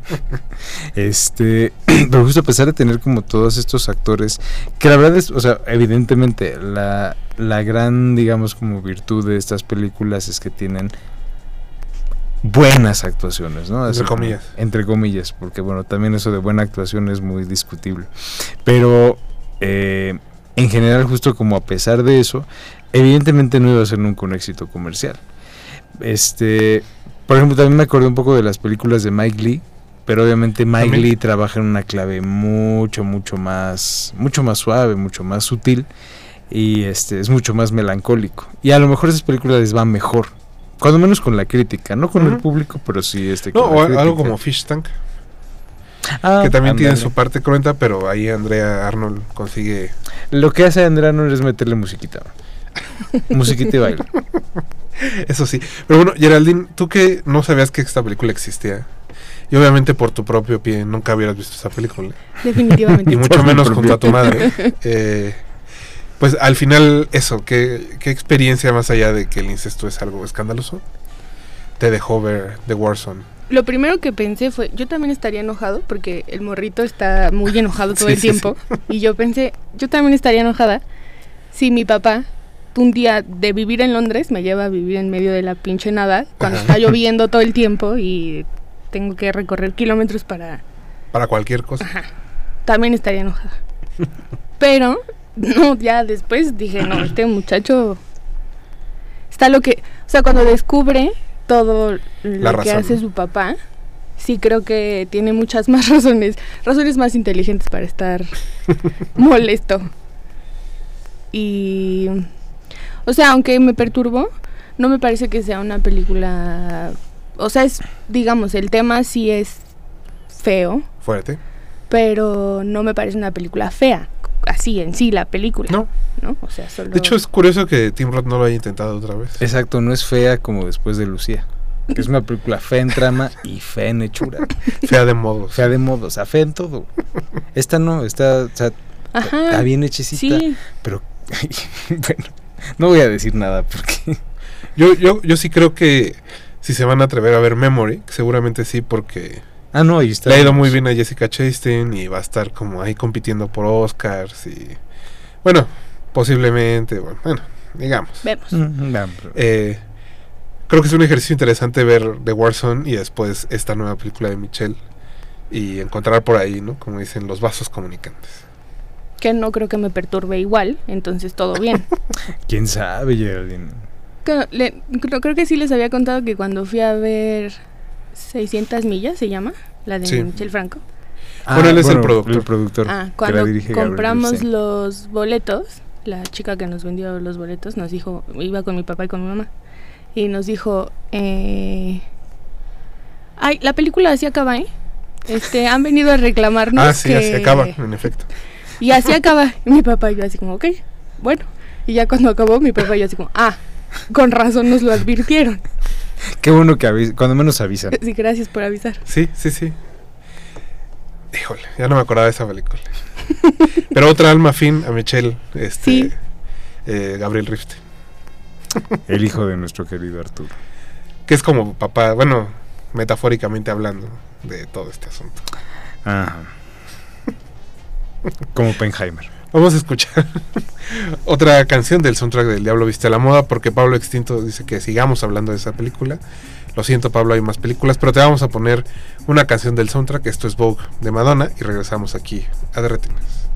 este, pero justo a pesar de tener como todos estos actores, que la verdad es, o sea, evidentemente la, la gran, digamos, como virtud de estas películas es que tienen buenas actuaciones, ¿no? Entre Así comillas. Entre comillas, porque bueno, también eso de buena actuación es muy discutible. Pero eh, en general, justo como a pesar de eso, evidentemente no iba a ser nunca un éxito comercial. Este, por ejemplo, también me acordé un poco de las películas de Mike Lee, pero obviamente Mike También. Lee trabaja en una clave mucho, mucho más, mucho más suave, mucho más sutil y este es mucho más melancólico. Y a lo mejor esas películas les van mejor. Cuando menos con la crítica, no con el público, pero sí este No, o algo como Fish Tank, Ah, que también tiene su parte cruenta, pero ahí Andrea Arnold consigue Lo que hace Andrea no es meterle musiquita. musiquita y baile. Eso sí. Pero bueno, Geraldine, tú que no sabías que esta película existía. Y obviamente por tu propio pie nunca hubieras visto esa película. Definitivamente. Y mucho menos junto a tu madre. eh, pues al final, eso, ¿qué, ¿qué experiencia más allá de que el incesto es algo escandaloso? Te dejó ver The Warzone. Lo primero que pensé fue, yo también estaría enojado porque el morrito está muy enojado todo Sí, el sí, tiempo. Y yo pensé, yo también estaría enojada si mi papá un día de vivir en Londres me lleva a vivir en medio de la pinche nada cuando Ajá. está lloviendo todo el tiempo y tengo que recorrer kilómetros para... Para cualquier cosa. También estaría enojada. Pero, no, ya después dije, no, este muchacho está lo que... O sea, cuando descubre todo La lo que hace su papá, sí creo que tiene muchas más razones, razones más inteligentes para estar molesto. Y, o sea, aunque me perturbó, no me parece que sea una película, o sea, es, digamos, el tema sí es feo, Fuerte. pero no me parece una película fea, así en sí la película, No. ¿no? O sea, solo... De hecho, es curioso que Tim Roth no lo haya intentado otra vez. Exacto, no es fea como después de Lucía. Que es una película fea en trama y fea en hechura. Fea de modos. Fea de modo, o sea, fea en todo. Esta no, está, o sea, Ajá, está bien hechecita. sí, Pero, bueno, no voy a decir nada porque... Yo, yo, yo sí creo que si se van a atrever a ver Memory, seguramente sí, porque Ah, no, ahí está. le ha ido muy bien a Jessica Chastain y va a estar como ahí compitiendo por Oscars y bueno, posiblemente, bueno, bueno, digamos. vemos. Mm, pero- Eh, creo que es un ejercicio interesante ver The Warzone y después esta nueva película de Michelle y encontrar por ahí, ¿no? Como dicen, los vasos comunicantes. Que no creo que me perturbe igual, entonces todo bien. ¿Quién sabe, Geraldine? Creo, le- creo, creo que sí les había contado que cuando fui a ver 600 millas, se llama, la de Sí. Michel Franco. Bueno, él es el productor. El productor. Ah, que la cuando Gabriel compramos los boletos, la chica que nos vendió los boletos nos dijo, iba con mi papá y con mi mamá, y nos dijo, eh, ay, la película así acaba, ¿eh? Este, han venido a reclamarnos ah, sí, que... así acaba, en efecto. Y así acaba. Y mi papá y yo así como, ok, bueno. Y ya cuando acabó, mi papá y yo así como, ah, con razón nos lo advirtieron. Qué bueno que avisa, cuando menos avisan. Sí, gracias por avisar. Sí, sí, sí. Híjole, ya no me acordaba de esa película. Pero otra alma fin a Michelle, este, Sí. eh, Gabriel Rifte, El hijo de nuestro querido Arturo. que es como papá, bueno, metafóricamente hablando de todo este asunto. Ajá. Como Penheimer. Vamos a escuchar otra canción del soundtrack del Diablo Viste a la Moda porque Pablo Extinto dice que sigamos hablando de esa película. Lo siento Pablo, hay más películas, pero te vamos a poner una canción del soundtrack. Esto es Vogue de Madonna y regresamos aquí a Derretinas.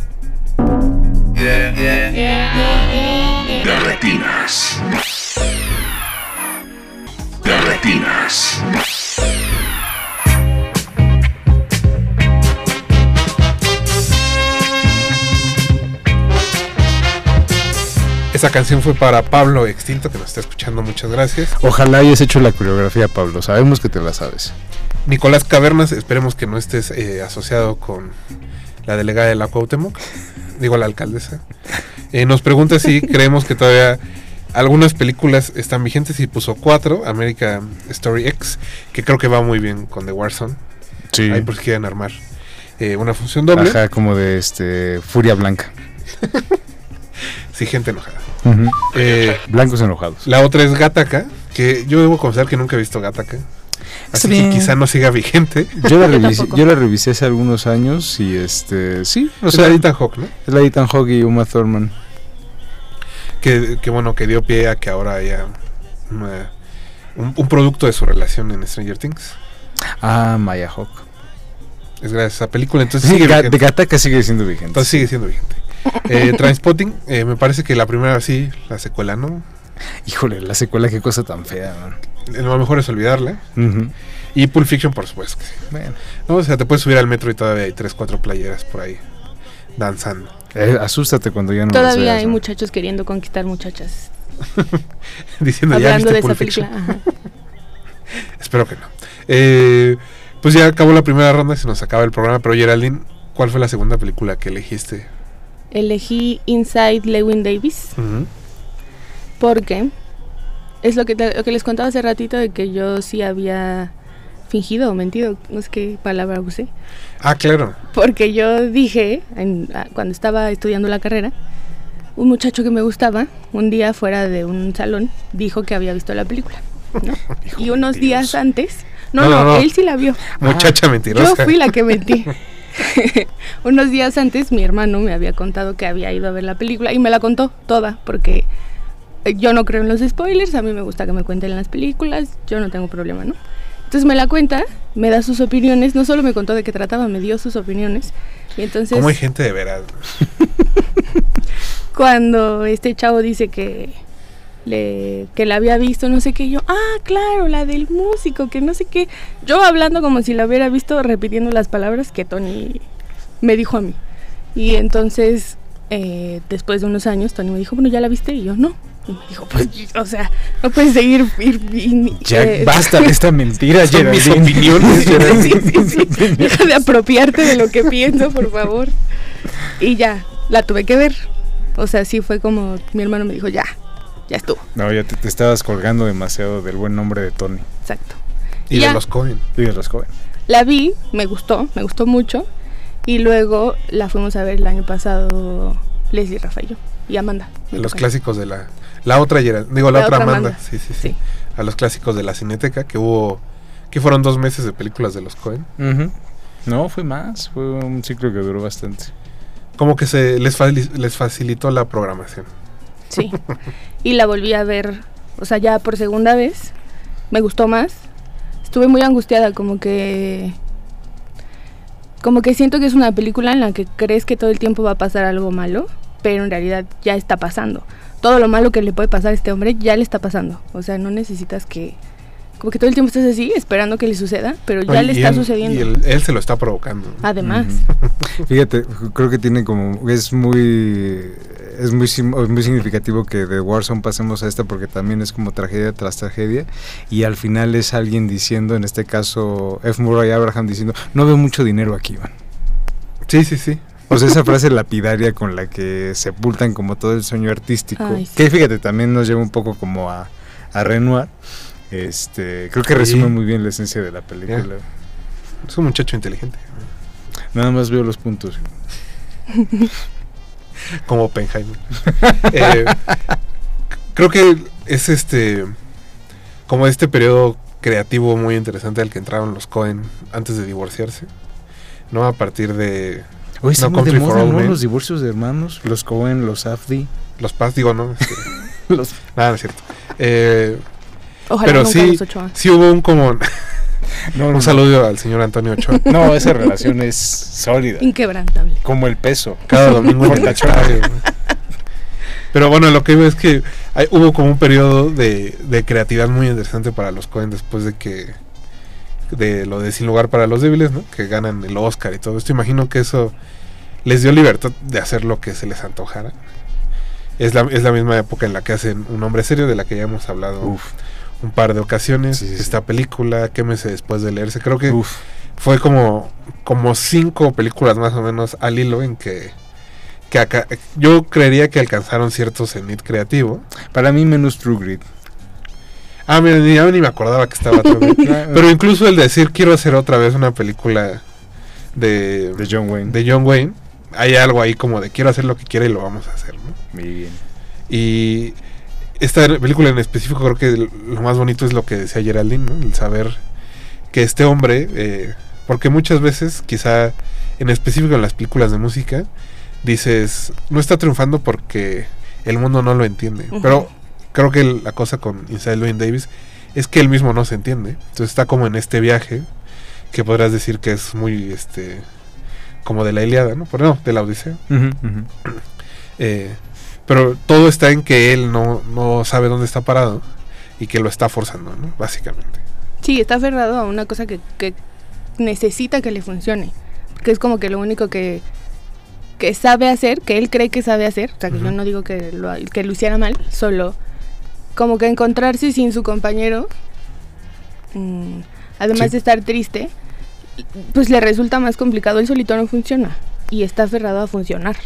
De retinas. De retinas. Esa canción fue para Pablo Extinto que nos está escuchando. Muchas gracias. Ojalá hayas hecho la coreografía, Pablo. Sabemos que te la sabes. Nicolás Cavernas, esperemos que no estés eh, asociado con la delegada de la Cuauhtémoc, digo la alcaldesa. Eh, nos pregunta si creemos que todavía algunas películas están vigentes y puso cuatro, American Story X, que creo que va muy bien con The Warzone. Sí. Ahí por si quieren armar eh, una función doble. Ajá, como de este Furia Blanca. Sí, gente enojada. Eh, Blancos enojados. la otra es Gataca, que yo debo confesar que nunca he visto Gataca. Así bien. que quizá no siga vigente. Yo la revisé, yo la revisé hace algunos años y este sí, o O sea, sea, Ethan Hawke, ¿no? es la de Ethan Hawke y Uma Thurman. que, que bueno, que dio pie a que ahora haya una- un, un producto de su relación en Stranger Things. Ah, Maya Hawke. Es gracias a esa película, entonces Sí, sigue Ga- vigente. de Gataka sigue siendo vigente. Entonces sigue siendo vigente. Eh, Trainspotting, eh, me parece que la primera sí, la secuela no. Híjole, la secuela, qué cosa tan fea. Eh, Lo mejor es olvidarla. Y Pulp Fiction, por supuesto. que sí. Bueno, No, o sea, te puedes subir al metro y todavía hay tres, cuatro playeras por ahí danzando. eh, asústate cuando ya no Todavía veas, hay ¿no? muchachos queriendo conquistar muchachas. Diciendo ya Hablando viste de esa Pulp película. Espero que no. Eh, pues ya acabó la primera ronda y se nos acaba el programa. Pero Geraldine, ¿cuál fue la segunda película que elegiste? Elegí Inside Lewin Davis porque es lo que, te- lo que les contaba hace ratito de que yo sí había fingido o mentido, no sé qué palabra usé. Ah, claro. Porque yo dije, en- ah, cuando estaba estudiando la carrera, un muchacho que me gustaba, un día fuera de un salón, dijo que había visto la película. ¿no? y unos días antes, no, No, no, no, no. él sí la vio. Muchacha mentirosa. Yo fui la que mentí. Unos días antes mi hermano me había contado que había ido a ver la película y me la contó toda porque yo no creo en los spoilers, a mí me gusta que me cuenten las películas, yo no tengo problema, ¿no? Entonces me la cuenta, me da sus opiniones, no solo me contó de qué trataba, me dio sus opiniones. Y entonces ¿Cómo hay gente de veras? cuando este chavo dice que le que la había visto, no sé qué, yo, ah, claro, la del músico, que no sé qué. Yo hablando como si la hubiera visto, repitiendo las palabras que Tony me dijo a mí. Y entonces, eh, después de unos años, Tony me dijo, bueno, ¿ya la viste? Y yo, no. Y me dijo, pues, o sea, no puedes seguir... ir- ir- Ya eh, basta de esta mentira, Son mis opiniones. Sí, sí, sí. Deja de apropiarte de lo que pienso, por favor. Y ya, la tuve que ver. O sea, sí fue como mi hermano me dijo, ya, ya estuvo. No, ya te, te estabas colgando demasiado del buen nombre de Tony Exacto. Y de los Cohen. y de los jóvenes. La vi, me gustó, me gustó mucho. Y luego la fuimos a ver el año pasado Leslie Rafael y Amanda. Los tocó. clásicos de la... La otra Gerald- digo, la, La otra otra Amanda. Amanda. Sí, sí, sí, Sí. A los clásicos de la Cineteca, que hubo... Que fueron dos meses de películas de los Cohen. No, fue más, fue un ciclo que duró bastante. Como que se les, les facilitó la programación. Sí. Y la volví a ver, o sea, ya por segunda vez. Me gustó más. Estuve muy angustiada, como que. Como que siento que es una película en la que crees que todo el tiempo va a pasar algo malo, pero en realidad ya está pasando. Todo lo malo que le puede pasar a este hombre ya le está pasando. O sea, no necesitas que. Como que todo el tiempo estés así, esperando que le suceda, pero ya Oye, le está él- sucediendo. Y él, él se lo está provocando. Además. Fíjate, creo que tiene como es muy es muy sim- es muy significativo que de Warzone pasemos a esta porque también es como tragedia tras tragedia y al final es alguien diciendo, en este caso F. Murray Abraham diciendo, no veo mucho dinero aquí, Iván. Sí, sí, sí. O sea, esa frase lapidaria con la que sepultan como todo el sueño artístico, Ay, sí. que fíjate, también nos lleva un poco como a, a Renoir. Este, creo que Sí. resume muy bien la esencia de la película. Es un muchacho inteligente. Nada más veo los puntos. Como Oppenheimer. Eh, creo que es este. Como este periodo creativo muy interesante al que entraron los Cohen antes de divorciarse. ¿No? A partir de No de Country for moda, ¿no? Men. Los divorcios de hermanos, los Cohen, los Afdi. Los Paz, digo, ¿no? Este, Los... nada, no es cierto. Eh, Ojalá pero nunca sí, sí hubo un como... No, no, un saludo al señor Antonio Ochoa. No, esa relación es sólida. Inquebrantable. Como el peso. Cada domingo en estadio. Pero bueno, lo que veo es que hay- hubo como un periodo de, de creatividad muy interesante para los Cohen después de que de lo de Sin lugar para los débiles, ¿no? Que ganan el Oscar y todo esto. Imagino que eso les dio libertad de hacer lo que se les antojara. Es la, es la misma época en la que hacen Un hombre serio, de la que ya hemos hablado Uf, un par de ocasiones. Sí, sí, sí. Esta película, Quémese después de leerse. Creo que uf. fue como, como cinco películas más o menos al hilo en que, que acá- yo creería que alcanzaron cierto cenit creativo. Para mí menos True Grit. Ah, mira, ni, ni me acordaba que estaba todo bien. Pero incluso el decir quiero hacer otra vez una película de, de John Wayne. de John Wayne, hay algo ahí como de quiero hacer lo que quiera y lo vamos a hacer, ¿no? Muy bien. Y esta película en específico creo que lo más bonito es lo que decía Geraldine, ¿no? El saber que este hombre, eh, porque muchas veces, quizá en específico en las películas de música, dices, no está triunfando porque el mundo no lo entiende. Pero creo que la cosa con Inside Llewyn Davis es que él mismo no se entiende. Entonces está como en este viaje que podrás decir que es muy, este, como de la Iliada, ¿no? Pero no, de la Odisea. Ujú. Eh, pero todo está en que él no, no sabe dónde está parado y que lo está forzando, ¿no? Básicamente. Sí, está aferrado a una cosa que, que necesita que le funcione. Porque es como que lo único que, que sabe hacer, que él cree que sabe hacer. O sea, que yo no digo que lo, que lo hiciera mal, solo como que encontrarse sin su compañero, mm, además Sí. de estar triste, pues le resulta más complicado. Él solito no funciona y está aferrado a funcionar.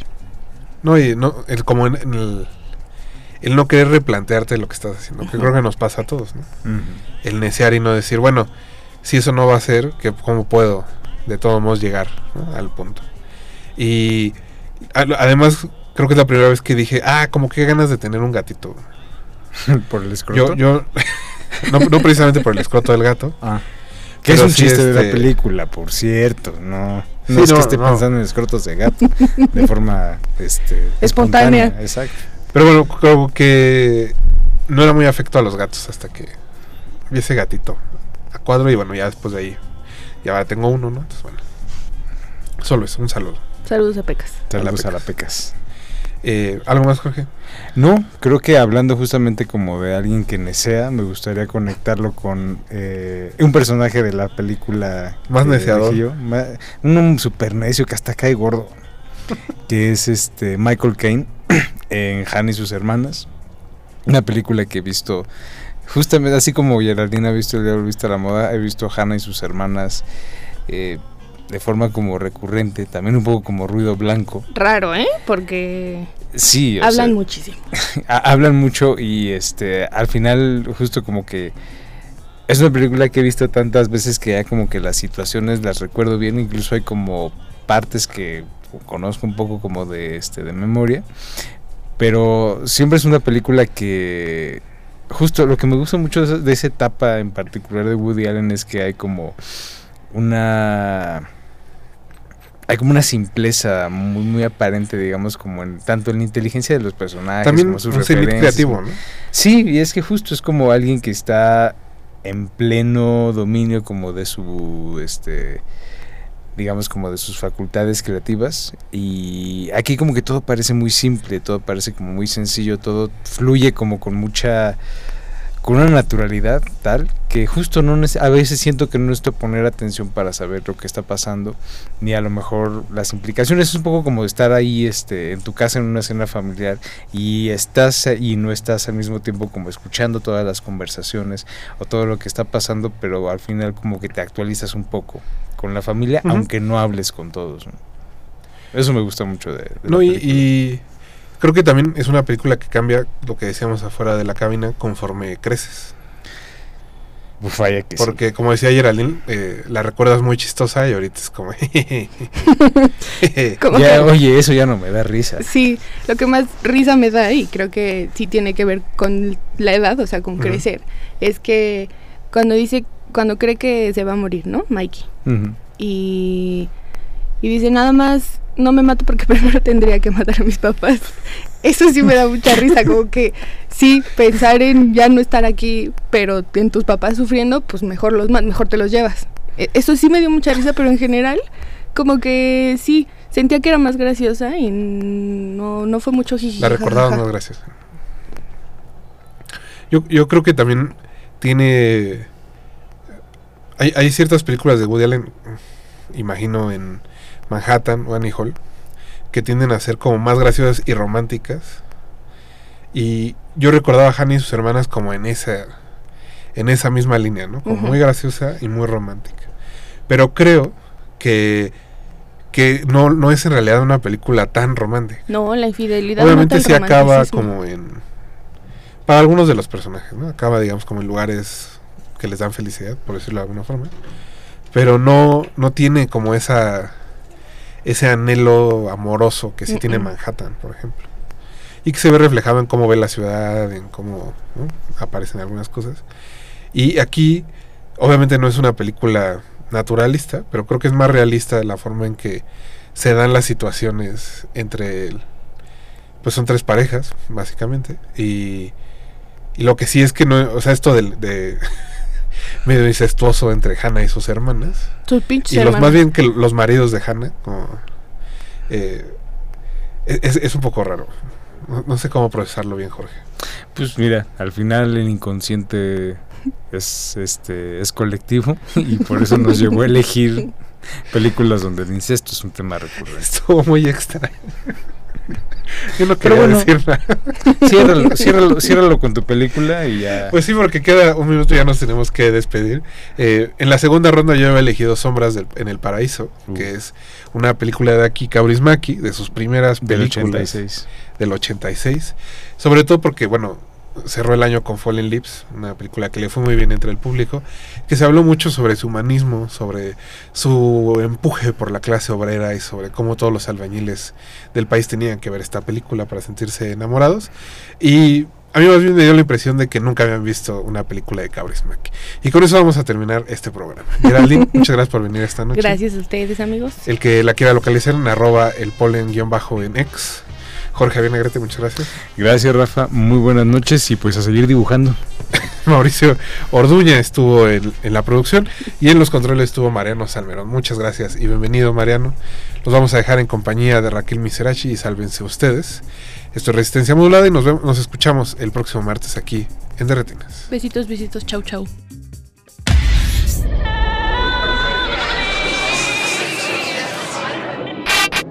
No, y no, el, como en, en el, el no querer replantearte lo que estás haciendo, que creo que nos pasa a todos, ¿no? El necear y no decir, bueno, si eso no va a ser, que ¿cómo puedo de todos modos llegar ¿no? al punto? Y a- además, creo que es la primera vez que dije, ah, como que ganas de tener un gatito. Por el escroto. Yo, yo, no, no precisamente por el escroto del gato, Ah. Que es un sí, chiste de la este- película, por cierto. No, no Sí, es no, que esté no. pensando en escrotos de gato de forma este, Espontánea. Exacto. Pero bueno, creo que no era muy afecto a los gatos hasta que vi ese gatito a cuadro y bueno, ya después de ahí, ya ahora tengo uno, ¿no? Entonces bueno, solo eso, un saludo. Saludos a Pecas. Saludos la a la pecas. Eh, ¿Algo más, Jorge? No, creo que hablando justamente como de alguien que nesea, me gustaría conectarlo con eh, un personaje de la película. Más neceador. ma- un super necio que hasta cae gordo. que es este Michael Caine en Hannah y sus hermanas. Una película que he visto justamente así como Geraldine ha visto el Diablo Vista a la Moda, he visto Hannah y sus hermanas eh, de forma como recurrente, también un poco como ruido blanco. Raro, ¿eh? Porque Sí, o hablan sea, muchísimo. ha- hablan mucho y este al final justo como que es una película que he visto tantas veces que ya como que las situaciones las recuerdo bien, incluso hay como partes que conozco un poco como de este de memoria, pero siempre es una película que justo lo que me gusta mucho de esa etapa en particular de Woody Allen es que hay como una hay como una simpleza muy muy aparente digamos como en tanto en la inteligencia de los personajes También como un sus cenit referencias creativo, ¿no? Sí, y es que justo es como alguien que está en pleno dominio como de su este digamos como de sus facultades creativas y aquí como que todo parece muy simple, todo parece como muy sencillo, todo fluye como con mucha con una naturalidad tal que justo no a veces siento que no necesito poner atención para saber lo que está pasando ni a lo mejor las implicaciones. Es un poco como estar ahí este en tu casa en una cena familiar y estás y no estás al mismo tiempo como escuchando todas las conversaciones o todo lo que está pasando pero al final como que te actualizas un poco con la familia aunque no hables con todos ¿no? eso me gusta mucho de, de No, y, y creo que también es una película que cambia lo que decíamos afuera de la cabina conforme creces. Uf, vaya que sí. Porque como decía Geraldine, eh, la recuerdas muy chistosa y ahorita es como... Como Ya, que- oye eso ya no me da risa Sí, lo que más risa me da y creo que sí tiene que ver con la edad, o sea, con crecer, es que cuando dice, cuando cree que se va a morir, ¿no? Mikey. Ujú. Y, Y dice, nada más no me mato porque primero tendría que matar a mis papás. Eso sí me da mucha risa, como que sí, pensar en ya no estar aquí, pero en tus papás sufriendo, pues mejor los mejor te los llevas. E- Eso sí me dio mucha risa, pero en general, como que sí, sentía que era más graciosa y no, no fue mucho jiji. La recordaba más gracias. Yo, yo creo que también tiene. Hay, hay ciertas películas de Woody Allen, imagino en Manhattan o Annie Hall, que tienden a ser como más graciosas y románticas. Y yo recordaba a Hannah y sus hermanas como en esa, en esa misma línea, ¿no? Como muy graciosa y muy romántica. Pero creo que, que no, no es en realidad una película tan romántica. No, la infidelidad. Obviamente mata sí acaba como en... Para algunos de los personajes, ¿no? Acaba, digamos, como en lugares que les dan felicidad, por decirlo de alguna forma. Pero no, no tiene como esa... Ese anhelo amoroso que sí tiene. Manhattan, por ejemplo. Y que se ve reflejado en cómo ve la ciudad, en cómo ¿no? aparecen algunas cosas. Y aquí, obviamente no es una película naturalista, pero creo que es más realista la forma en que se dan las situaciones entre el, pues son tres parejas, básicamente. Y, y lo que sí es que no, o sea, esto del- de, medio incestuoso entre Hannah y sus hermanas. Pinches Y los más bien que los maridos de Hannah, como, eh, es, es un poco raro. No, no sé cómo procesarlo bien, Jorge. Pues mira, al final el inconsciente es este es colectivo y por eso nos llevó a elegir películas donde el incesto es un tema recurrente. Estuvo muy extraño. Yo no quería bueno. decir nada. Ciérralo, ciérralo, ciérralo con tu película y ya. Pues sí, porque queda un minuto y ya nos tenemos que despedir. Eh, en la segunda ronda yo había elegido Sombras del- en el Paraíso, Uh. que es una película de Aki Kaurismäki, de sus primeras del películas 86. del 86. Sobre todo porque, bueno, cerró el año con Fallen Lips, una película que le fue muy bien entre el público, que se habló mucho sobre su humanismo, sobre su empuje por la clase obrera y sobre cómo todos los albañiles del país tenían que ver esta película para sentirse enamorados. Y a mí más bien me dio la impresión de que nunca habían visto una película de Kaurismäki. Y con eso vamos a terminar este programa. Geraldine, muchas gracias por venir esta noche. Gracias a ustedes, amigos. El que la quiera localizar en arroba el polen guion bajo en ex. Jorge Javier Negrete, muchas gracias. Gracias, Rafa. Muy buenas noches y pues a seguir dibujando. Mauricio Orduña estuvo en, en la producción y en los controles estuvo Mariano Salmerón. Muchas gracias y bienvenido Mariano. Los vamos a dejar en compañía de Raquel Miserachi y sálvense ustedes. Esto es Resistencia Modulada y nos, vemos, nos escuchamos el próximo martes aquí en Derretinas. Besitos, besitos, chau, chau.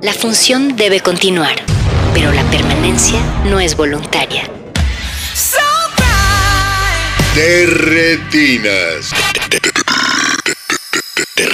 La función debe continuar, pero la permanencia no es voluntaria. De retinas. de